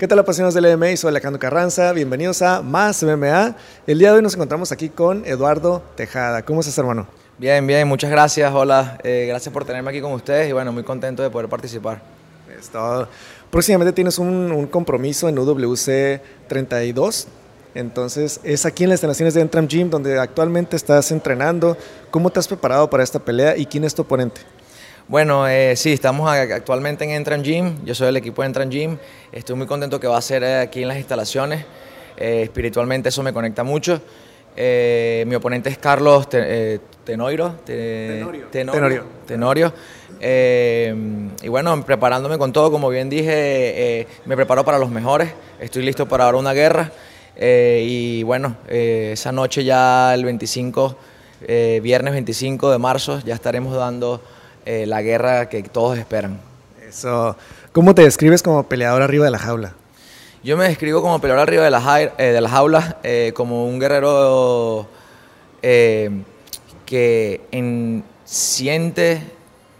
¿Qué tal apasionados del MMA? Soy Alejandro Carranza, bienvenidos a Más MMA. El día de hoy nos encontramos aquí con Eduardo Tejada. ¿Cómo estás, hermano? Bien, bien, muchas gracias, hola. Eh, gracias por tenerme aquí con ustedes y bueno, muy contento de poder participar. Es todo. Próximamente tienes un, un compromiso en UWC 32. Entonces, es aquí en las instalaciones de Entram Gym donde actualmente estás entrenando. ¿Cómo te has preparado para esta pelea y quién es tu oponente? Bueno, eh, sí, estamos actualmente en Entran Gym. Yo soy del equipo de Entran Gym. Estoy muy contento que va a ser eh, aquí en las instalaciones. Eh, espiritualmente eso me conecta mucho. mi oponente es Carlos Tenoiro. Tenorio. Tenorio. Tenorio. y bueno, preparándome con todo, como bien dije, me preparo para los mejores. Estoy listo para ahora una guerra. y bueno, esa noche ya el 25, viernes 25 de marzo, ya estaremos dando eh, la guerra que todos esperan. Eso. ¿Cómo te describes como peleador arriba de la jaula? Yo me describo como peleador arriba de la, eh, de la jaula, eh, como un guerrero que en, siente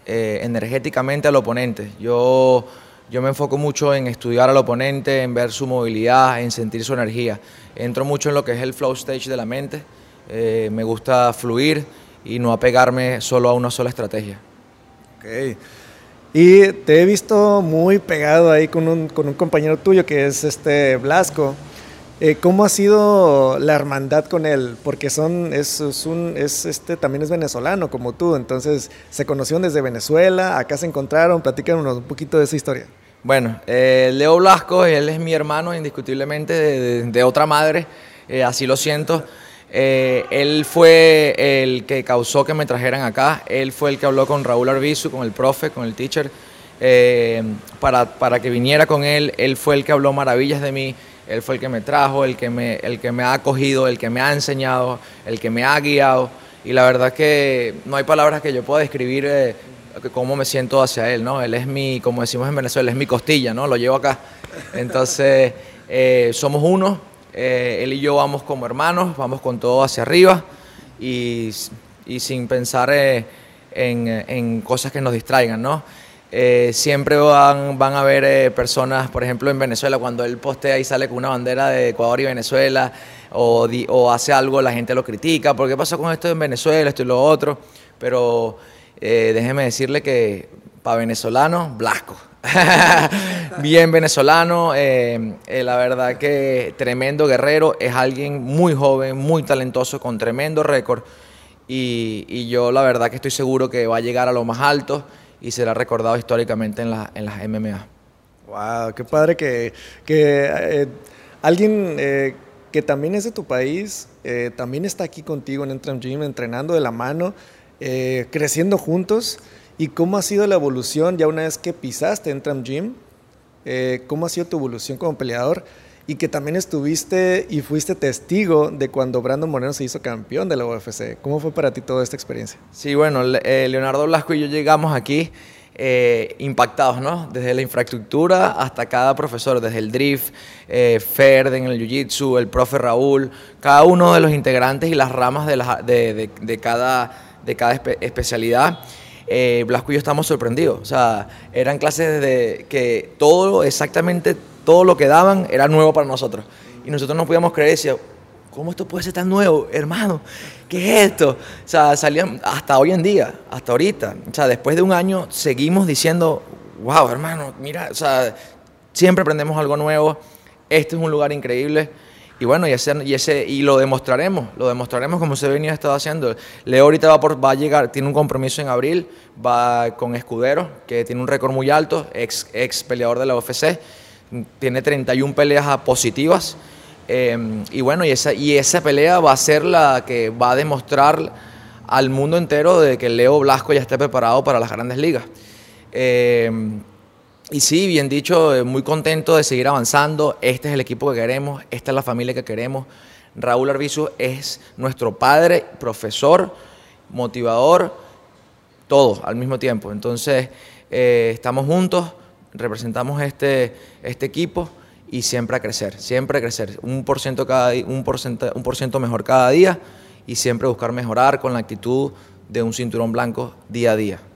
energéticamente al oponente. Yo, yo me enfoco mucho en estudiar al oponente, en ver su movilidad, en sentir su energía. Entro mucho en lo que es el flow stage de la mente. me gusta fluir y no apegarme solo a una sola estrategia. Ok. Y te he visto muy pegado ahí con un, con un compañero tuyo que es este Blasco. Eh, ¿Cómo ha sido la hermandad con él? Porque son, es, un, es, este, también es venezolano como tú, entonces se conocieron desde Venezuela, acá se encontraron, platícanos un poquito de esa historia. Bueno, eh, Leo Blasco, él es mi hermano indiscutiblemente de, de, otra madre, eh, así lo siento. Eh, él fue el que causó que me trajeran acá, él fue el que habló con Raúl Arbizu, con el profe, con el teacher, eh, para, para, que viniera con él, él fue el que habló maravillas de mí, él fue el que me trajo, el que me, el que me ha acogido, el que me ha enseñado, el que me ha guiado, y la verdad que no hay palabras que yo pueda describir eh, cómo me siento hacia él, ¿no? Él es mi, como decimos en Venezuela, es mi costilla, ¿no? Lo llevo acá. Entonces, somos uno, eh, él y yo vamos como hermanos, vamos con todo hacia arriba y, sin pensar eh, en, cosas que nos distraigan, ¿no? Eh, siempre van, a haber personas, por ejemplo en Venezuela, cuando él postea y sale con una bandera de Ecuador y Venezuela, o, hace algo, la gente lo critica, ¿por qué pasa con esto en Venezuela, esto y lo otro? Pero déjeme decirle que para venezolano, Blasco. bien venezolano, eh, eh, la verdad que tremendo guerrero, es alguien muy joven, muy talentoso, con tremendo récord y, yo la verdad que estoy seguro que va a llegar a lo más alto y será recordado históricamente en, en las MMA. Wow, qué padre que, que eh, alguien que también es de tu país, también está aquí contigo en Entram Gym, entrenando de la mano, creciendo juntos. ¿Y cómo ha sido la evolución ya una vez que pisaste en Tram Gym? Eh, ¿Cómo ha sido tu evolución como peleador? Y que también estuviste y fuiste testigo de cuando Brandon Moreno se hizo campeón de la UFC. ¿Cómo fue para ti toda esta experiencia? Sí, bueno, eh, Leonardo Blasco y yo llegamos aquí eh, impactados, ¿no? Desde la infraestructura hasta cada profesor, desde el drift, eh, Ferd en el jiu-jitsu, el profe Raúl, cada uno de los integrantes y las ramas de, de, de cada, de cada especialidad eh, Blasco y yo estamos sorprendidos. O sea, eran clases de que todo, exactamente todo lo que daban era nuevo para nosotros. Y nosotros no podíamos creer, decía, ¿cómo esto puede ser tan nuevo, hermano? ¿Qué es esto? O sea, salían hasta hoy en día, hasta ahorita. O sea, después de un año seguimos diciendo, wow, hermano, mira, o sea, siempre aprendemos algo nuevo. Este es un lugar increíble. Y bueno, y, ese, y, lo demostraremos, lo demostraremos como se venía estado haciendo. Leo ahorita va, va a llegar, tiene un compromiso en abril, va con Escudero, que tiene un récord muy alto, ex, ex peleador de la UFC, tiene 31 peleas positivas. Em, y bueno, y esa, y esa pelea va a ser la que va a demostrar al mundo entero de que Leo Blasco ya esté preparado para las grandes ligas. Eh, y sí, bien dicho, eh, muy contento de seguir avanzando. Este es el equipo que queremos, esta es la familia que queremos. Raúl Arbizu es nuestro padre, profesor, motivador, todo al mismo tiempo. Entonces, eh, estamos juntos, representamos este, este equipo y siempre a crecer, siempre a crecer. Un por ciento, cada, un, un por ciento mejor cada día y siempre buscar mejorar con la actitud de un cinturón blanco día a día.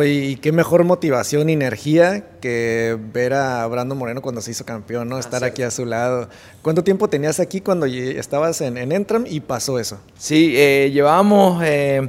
Oye, y qué mejor motivación y energía que ver a Brando Moreno cuando se hizo campeón, ¿no? Ah, Estar aquí a su lado. ¿Cuánto tiempo tenías aquí cuando estabas en, en Entram y pasó eso? Sí, eh, llevábamos eh,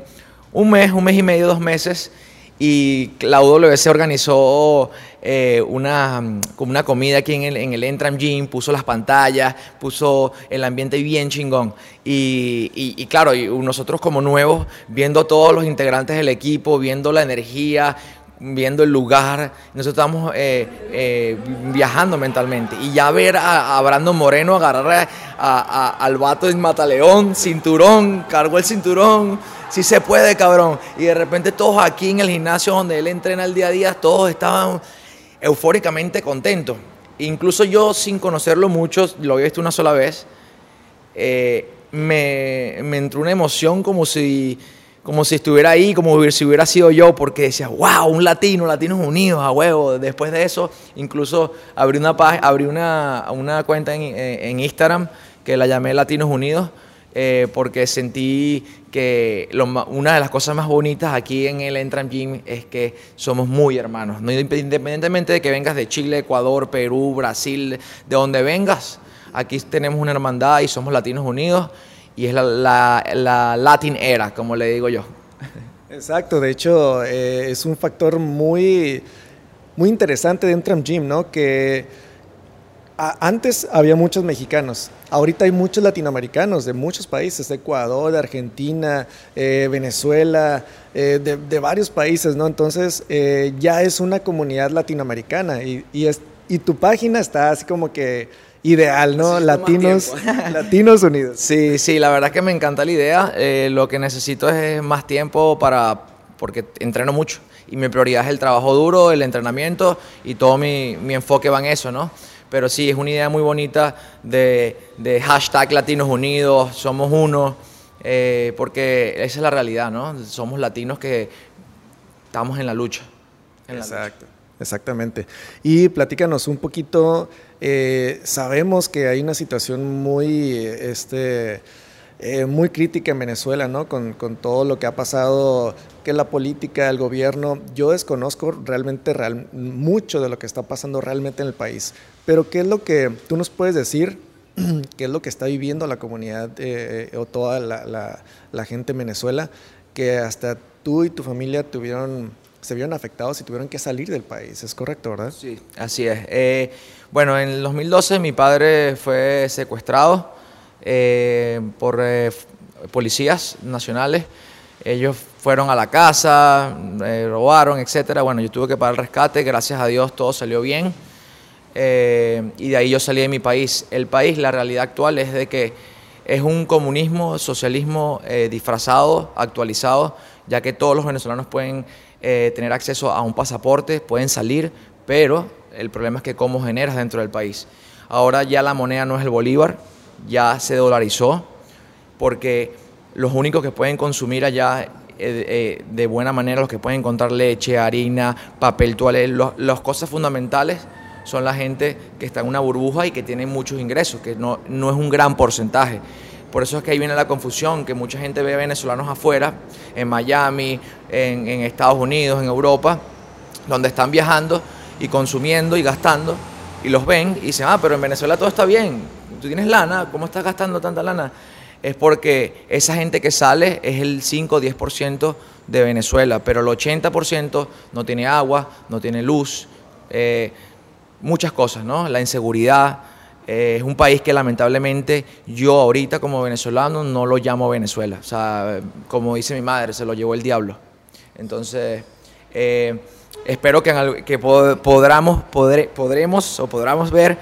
un mes, un mes y medio, dos meses y la UWC organizó eh, una, como una comida aquí en el, en el Entram Gym, puso las pantallas, puso el ambiente bien chingón. Y, y, claro, y nosotros como nuevos, viendo todos los integrantes del equipo, viendo la energía, viendo el lugar, nosotros estamos eh, eh, viajando mentalmente. Y ya ver a, Brando Moreno agarrar a, al vato en Mataleón, cinturón, cargó el cinturón si se puede, cabrón. Y de repente todos aquí en el gimnasio donde él entrena el día a día, todos estaban eufóricamente contentos. Incluso yo, sin conocerlo mucho, lo había visto una sola vez, eh, me, me, entró una emoción como si, como si estuviera ahí, como si hubiera sido yo, porque decía, wow, un latino, latinos unidos, a huevo. Después de eso, incluso abrí una, abrí una, una cuenta en, en Instagram que la llamé Latinos Unidos eh, porque sentí que una de las cosas más bonitas aquí en el Entram Gym es que somos muy hermanos. ¿no? Independientemente de que vengas de Chile, Ecuador, Perú, Brasil, de donde vengas, aquí tenemos una hermandad y somos latinos unidos y es la, la, Latin Era, como le digo yo. Exacto, de hecho eh, es un factor muy, muy interesante de Entram Gym, ¿no? Que antes había muchos mexicanos, ahorita hay muchos latinoamericanos de muchos países, de Ecuador, de Argentina, eh, Venezuela, eh, de, varios países, ¿no? Entonces eh, ya es una comunidad latinoamericana y, es, y tu página está así como que ideal, ¿no? Latinos, Latinos Unidos. Sí, sí, la verdad que me encanta la idea. lo que necesito es más tiempo para, porque entreno mucho y mi prioridad es el trabajo duro, el entrenamiento y todo mi, mi enfoque va en eso, ¿no? Pero sí, es una idea muy bonita de, hashtag Latinos Unidos, somos uno, eh, porque esa es la realidad, ¿no? Somos latinos que estamos en la lucha. Exacto. Exactamente. Y platícanos un poquito, eh, sabemos que hay una situación muy, este, eh, muy crítica en Venezuela, ¿no? Con, con, todo lo que ha pasado, que la política, el gobierno, yo desconozco realmente real, mucho de lo que está pasando realmente en el país. Pero ¿qué es lo que tú nos puedes decir? ¿Qué es lo que está viviendo la comunidad eh, o toda la, la, la, gente en Venezuela? Que hasta tú y tu familia tuvieron, se vieron afectados y tuvieron que salir del país. ¿Es correcto, verdad? Sí, así es. Eh, bueno, en el 2012 mi padre fue secuestrado eh, por eh, policías nacionales. Ellos fueron a la casa, eh, robaron, etcétera. Bueno, yo tuve que pagar el rescate, gracias a Dios todo salió bien. y de ahí yo salí de mi país. El país, la realidad actual es de que es un comunismo, socialismo disfrazado, actualizado, ya que todos los venezolanos pueden tener acceso a un pasaporte, pueden salir, pero el problema es que cómo generas dentro del país. Ahora ya la moneda no es el bolívar, ya se dolarizó, porque los únicos que pueden consumir allá eh, eh, de buena manera, los que pueden encontrar leche, harina, papel, toalé, las cosas fundamentales son la gente que está en una burbuja y que tiene muchos ingresos, que no, no es un gran porcentaje. Por eso es que ahí viene la confusión, que mucha gente ve venezolanos afuera, en Miami, en, en Estados Unidos, en Europa, donde están viajando y consumiendo y gastando, y los ven y dicen, ah, pero en Venezuela todo está bien, tú tienes lana, ¿cómo estás gastando tanta lana? Es porque esa gente que sale es el 5 o 10% de Venezuela, pero el 80% no tiene agua, no tiene luz, eh, muchas cosas, ¿no? La inseguridad. Eh, es un país que lamentablemente yo ahorita como venezolano no lo llamo Venezuela. O sea, como dice mi madre, se lo llevó el diablo. Entonces, eh, espero que, podamos, podremos o podamos ver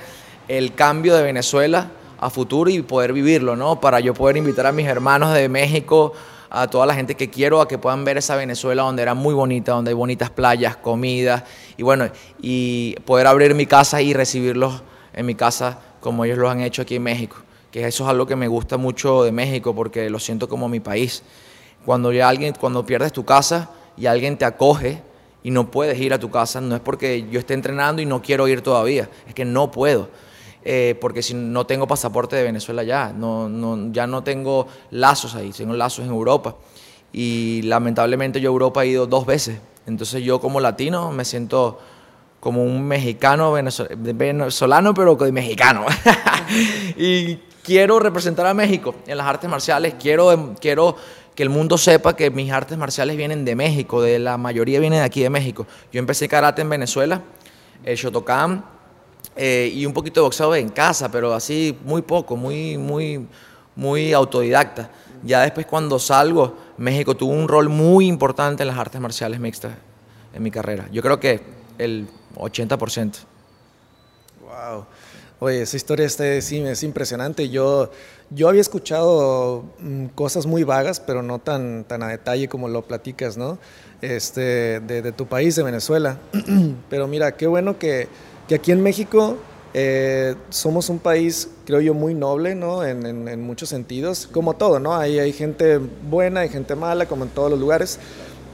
el cambio de Venezuela a futuro y poder vivirlo, ¿no? Para yo poder invitar a mis hermanos de México, a toda la gente que quiero, a que puedan ver esa Venezuela donde era muy bonita, donde hay bonitas playas, comida, y bueno, y poder abrir mi casa y recibirlos en mi casa como ellos lo han hecho aquí en México, que eso es algo que me gusta mucho de México porque lo siento como mi país. Cuando ya alguien, cuando pierdes tu casa y alguien te acoge y no puedes ir a tu casa, no es porque yo esté entrenando y no quiero ir todavía, es que no puedo eh, porque si no tengo pasaporte de Venezuela ya, no, no, ya no tengo lazos ahí, tengo lazos en Europa. Y lamentablemente yo a Europa he ido dos veces Entonces yo como latino me siento como un mexicano venezolano, pero mexicano. y quiero representar a México en las artes marciales, quiero, quiero que el mundo sepa que mis artes marciales vienen de México, de la mayoría vienen de aquí de México. Yo empecé karate en Venezuela, el Shotokan, eh, y un poquito de boxeo en casa, pero así muy poco, muy, muy, muy autodidacta. Ya después cuando salgo, México tuvo un rol muy importante en las artes marciales mixtas en mi carrera. Yo creo que el 80%. Wow. Oye, esa historia este, sí, es impresionante. Yo, yo había escuchado mm, cosas muy vagas, pero no tan, tan a detalle como lo platicas, ¿no? Este, de, tu país, de Venezuela. pero mira, qué bueno que, que aquí en México eh, somos un país, creo yo, muy noble, ¿no? En, en, muchos sentidos, como todo, ¿no? Hay, hay gente buena, hay gente mala, como en todos los lugares,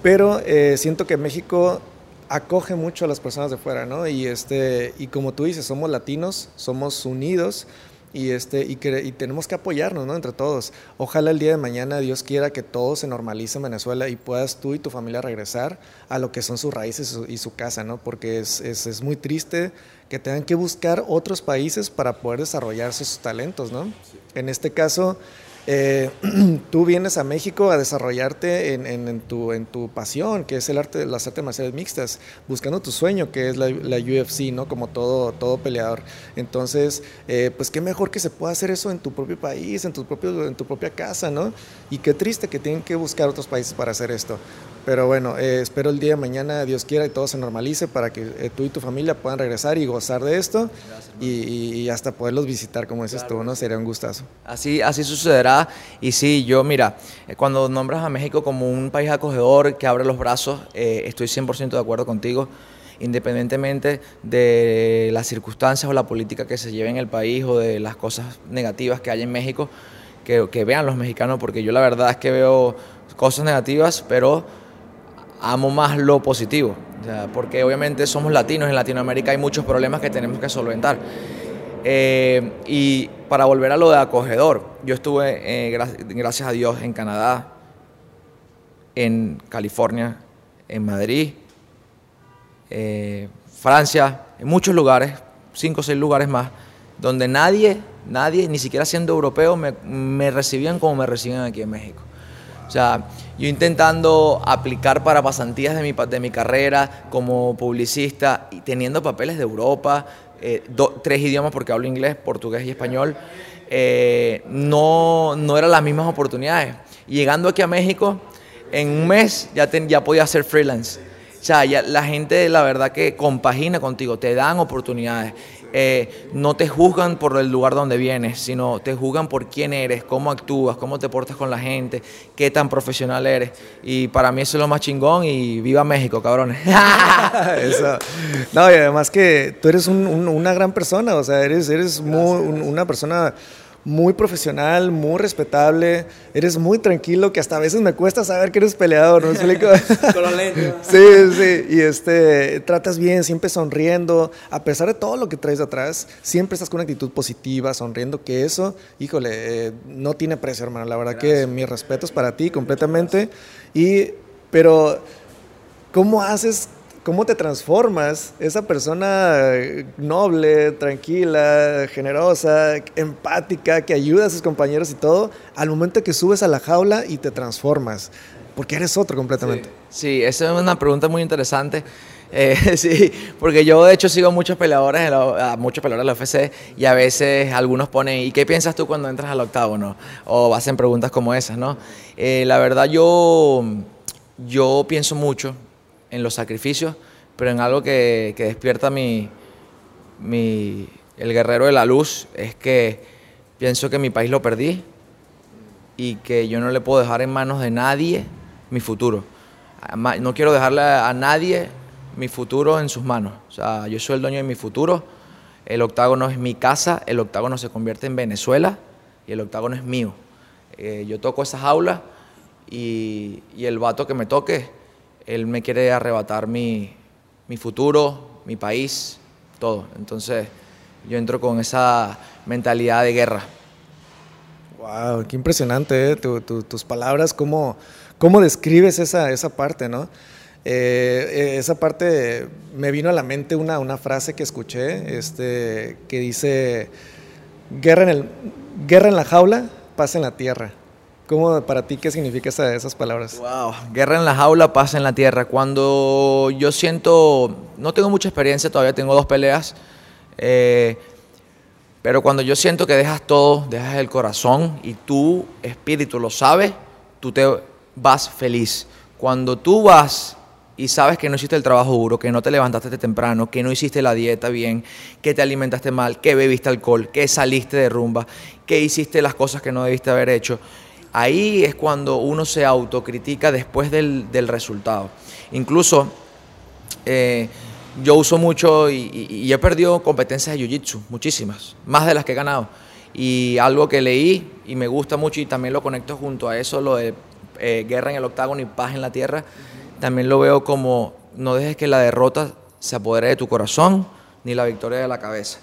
pero eh, siento que México acoge mucho a las personas de fuera, ¿no? Y, este, y como tú dices, somos latinos, somos unidos y, este, y, que, y tenemos que apoyarnos, ¿no? Entre todos. Ojalá el día de mañana Dios quiera que todo se normalice en Venezuela y puedas tú y tu familia regresar a lo que son sus raíces y su casa, ¿no? Porque es, es, es muy triste que tengan que buscar otros países para poder desarrollar sus talentos, ¿no? En este caso, eh, tú vienes a México a desarrollarte en, tu, en tu pasión, que es el arte, las artes marciales mixtas, buscando tu sueño, que es la, UFC, ¿no? Como todo, todo peleador. Entonces, eh, pues qué mejor que se pueda hacer eso en tu propio país, en tu, propio, en tu propia casa, ¿no? Y qué triste que tienen que buscar otros países para hacer esto. Pero bueno, eh, espero el día de mañana, Dios quiera, y todo se normalice para que eh, tú y tu familia puedan regresar y gozar de esto y, hasta poderlos visitar, como dices tú, ¿no? Sería un gustazo. Así, así sucederá. Y sí, yo, mira, eh, cuando nombras a México como un país acogedor que abre los brazos, estoy 100% de acuerdo contigo independientemente de las circunstancias o la política que se lleve en el país o de las cosas negativas que hay en México, que, que vean los mexicanos, porque yo la verdad es que veo cosas negativas, pero amo más lo positivo, porque obviamente somos latinos, en Latinoamérica hay muchos problemas que tenemos que solventar. Eh, y para volver a lo de acogedor, yo estuve, eh, gracias a Dios, en Canadá, en California, en Madrid, eh, Francia, en muchos lugares, cinco o seis lugares más, donde nadie, nadie, ni siquiera siendo europeo, me, me recibían como me reciben aquí en México. Sea, yo intentando aplicar para pasantías de mi, de mi carrera como publicista y teniendo papeles de Europa, eh, tres idiomas porque hablo inglés, portugués y español, eh, no, no eran las mismas oportunidades. llegando aquí a México, en un mes ya, ya podía hacer freelance. O sea, ya la gente la verdad que compagina contigo, te dan oportunidades. Eh, no te juzgan por el lugar donde vienes, sino te juzgan por quién eres, cómo actúas, cómo te portas con la gente, qué tan profesional eres. Y para mí eso es lo más chingón y viva México, cabrones. eso. No, y además que tú eres una gran persona, o sea, eres, eres muy, una persona muy profesional, muy respetable, eres muy tranquilo, que hasta a veces me cuesta saber que eres peleador, ¿no explico? Sí, sí, y este, tratas bien, siempre sonriendo, a pesar de todo lo que traes atrás, siempre estás con una actitud positiva, sonriendo, que eso, híjole, eh, no tiene precio, hermano, la verdad que mis respetos para ti completamente, y, pero, ¿cómo haces cómo te transformas, esa persona noble, tranquila, generosa, empática, que ayuda a sus compañeros y todo, al momento que subes a la jaula y te transformas, porque eres otro completamente. Sí, esa es una pregunta muy interesante. Eh, sí, porque yo de hecho sigo muchos peleadores, a muchos peleadores de la UFC y a veces algunos ponen, ¿y qué piensas tú cuando entras al octavo? No? O hacen preguntas como esas, ¿no? Eh, la verdad yo, yo pienso mucho en los sacrificios, pero en algo que, despierta mi, mi, el guerrero de la luz, es que pienso que mi país lo perdí y que yo no le puedo dejar en manos de nadie mi futuro. No quiero dejarle a nadie mi futuro en sus manos. O sea, yo soy el dueño de mi futuro. El octágono es mi casa, el octágono se convierte en Venezuela y el octágono es mío. Eh, yo toco esa jaula y, y el vato que me toque él me quiere arrebatar mi, futuro, mi país, todo. Entonces yo entro con esa mentalidad de guerra. Wow, qué impresionante ¿eh? tus palabras, cómo, cómo describes esa, esa parte, ¿no? Eh, esa parte me vino a la mente una, una frase que escuché este, que dice, guerra en, el, guerra en la jaula, paz en la tierra. ¿Cómo para ti qué significa esa, esas palabras? Wow, guerra en la jaula, paz en la tierra. Cuando yo siento, no tengo mucha experiencia, todavía tengo dos peleas, eh, pero cuando yo siento que dejas todo, dejas el corazón y tu espíritu lo sabe, tú te vas feliz. Cuando tú vas y sabes que no hiciste el trabajo duro, que no te levantaste temprano, que no hiciste la dieta bien, que te alimentaste mal, que bebiste alcohol, que saliste de rumba, que hiciste las cosas que no debiste haber hecho, ahí es cuando uno se autocritica después del, resultado. Incluso eh, yo uso mucho y, he perdido competencias de Jiu-Jitsu, muchísimas, más de las que he ganado. Y algo que leí y me gusta mucho y también lo conecto junto a eso, lo de eh, guerra en el octágono y paz en la tierra, también lo veo como no dejes que la derrota se apodere de tu corazón ni la victoria de la cabeza.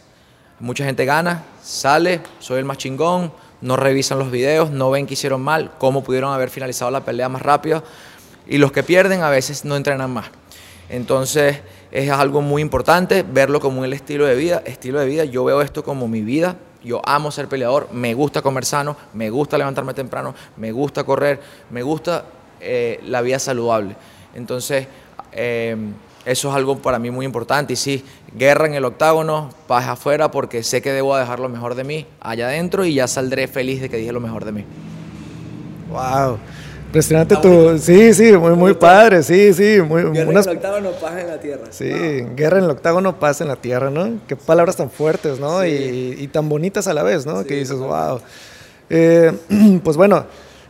Mucha gente gana, sale, soy el más chingón, no revisan los videos, no ven que hicieron mal, cómo pudieron haber finalizado la pelea más rápido. Y los que pierden a veces no entrenan más. Entonces es algo muy importante verlo como un estilo de vida. Estilo de vida, yo veo esto como mi vida. Yo amo ser peleador, me gusta comer sano, me gusta levantarme temprano, me gusta correr, me gusta eh, la vida saludable. Entonces, eh, eso es algo para mí muy importante. Y sí, guerra en el octágono, paz afuera, porque sé que debo dejar lo mejor de mí allá adentro y ya saldré feliz de que dije lo mejor de mí. ¡Wow! Impresionante tu. Sí, sí, muy, muy padre, sí, sí. Muy, guerra en el octágono, paz en la tierra. Sí, guerra en el octágono, paz en la tierra, ¿no? Qué palabras tan fuertes, ¿no? Y, tan bonitas a la vez, ¿no? que dices, wow. Eh, pues bueno.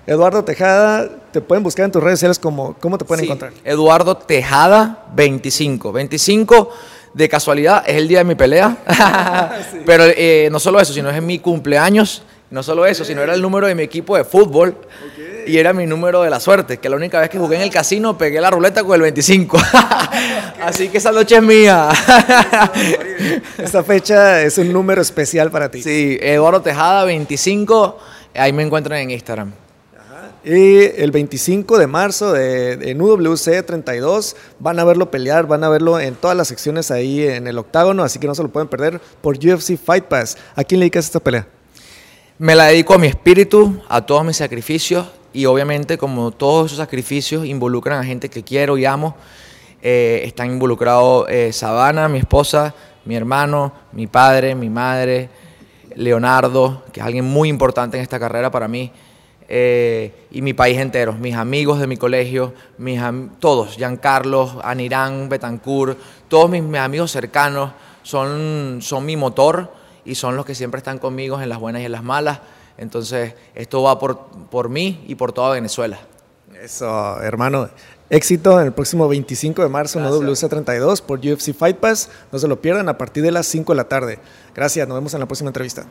Eduardo Tejada, te pueden buscar en tus redes sociales como, ¿cómo te pueden encontrar? Eduardo Tejada 25. 25 de casualidad es el día de mi pelea. Pero eh, no solo eso, sino es mi cumpleaños. No solo eso, sino era el número de mi equipo de fútbol. Y era mi número de la suerte, que la única vez que jugué en el casino pegué la ruleta con el 25. Así que esa noche es mía. Esta fecha es un número especial para ti. Sí, Eduardo Tejada 25. Ahí me encuentran en Instagram. Y el 25 de marzo de, en UWC 32 van a verlo pelear, van a verlo en todas las secciones ahí en el octágono, así que no se lo pueden perder por UFC Fight Pass. ¿A quién le dedicas esta pelea? Me la dedico a mi espíritu, a todos mis sacrificios y obviamente como todos esos sacrificios involucran a gente que quiero y amo, eh, están involucrados eh, Sabana, mi esposa, mi hermano, mi padre, mi madre, Leonardo, que es alguien muy importante en esta carrera para mí. Eh, y mi país entero, mis amigos de mi colegio, mis todos, Giancarlo, Anirán, Betancourt, todos mis, amigos cercanos son, son mi motor y son los que siempre están conmigo en las buenas y en las malas. Entonces, esto va por, por mí y por toda Venezuela. Eso, hermano. Éxito en el próximo 25 de marzo en WC32 por UFC Fight Pass. No se lo pierdan a partir de las 5 de la tarde. Gracias, nos vemos en la próxima entrevista.